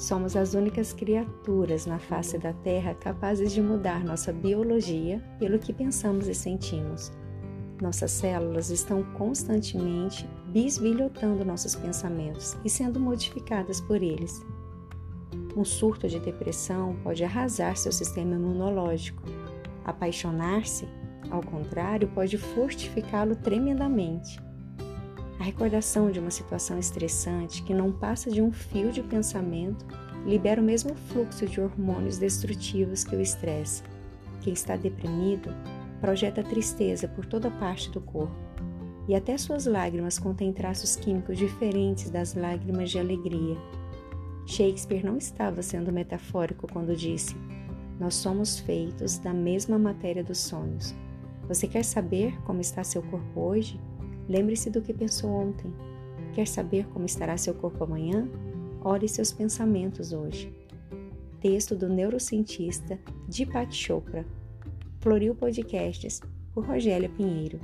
Somos as únicas criaturas na face da Terra capazes de mudar nossa biologia pelo que pensamos e sentimos. Nossas células estão constantemente bisbilhotando nossos pensamentos e sendo modificadas por eles. Um surto de depressão pode arrasar seu sistema imunológico. Apaixonar-se, ao contrário, pode fortificá-lo tremendamente. A recordação de uma situação estressante que não passa de um fio de pensamento libera o mesmo fluxo de hormônios destrutivos que o estresse. Quem está deprimido projeta tristeza por toda parte do corpo, e até suas lágrimas contêm traços químicos diferentes das lágrimas de alegria. Shakespeare não estava sendo metafórico quando disse: Nós somos feitos da mesma matéria dos sonhos. Você quer saber como está seu corpo hoje? Lembre-se do que pensou ontem. Quer saber como estará seu corpo amanhã? Olhe seus pensamentos hoje. Texto do neurocientista Deepak Chopra. Floril Podcasts, por Rogélia Pinheiro.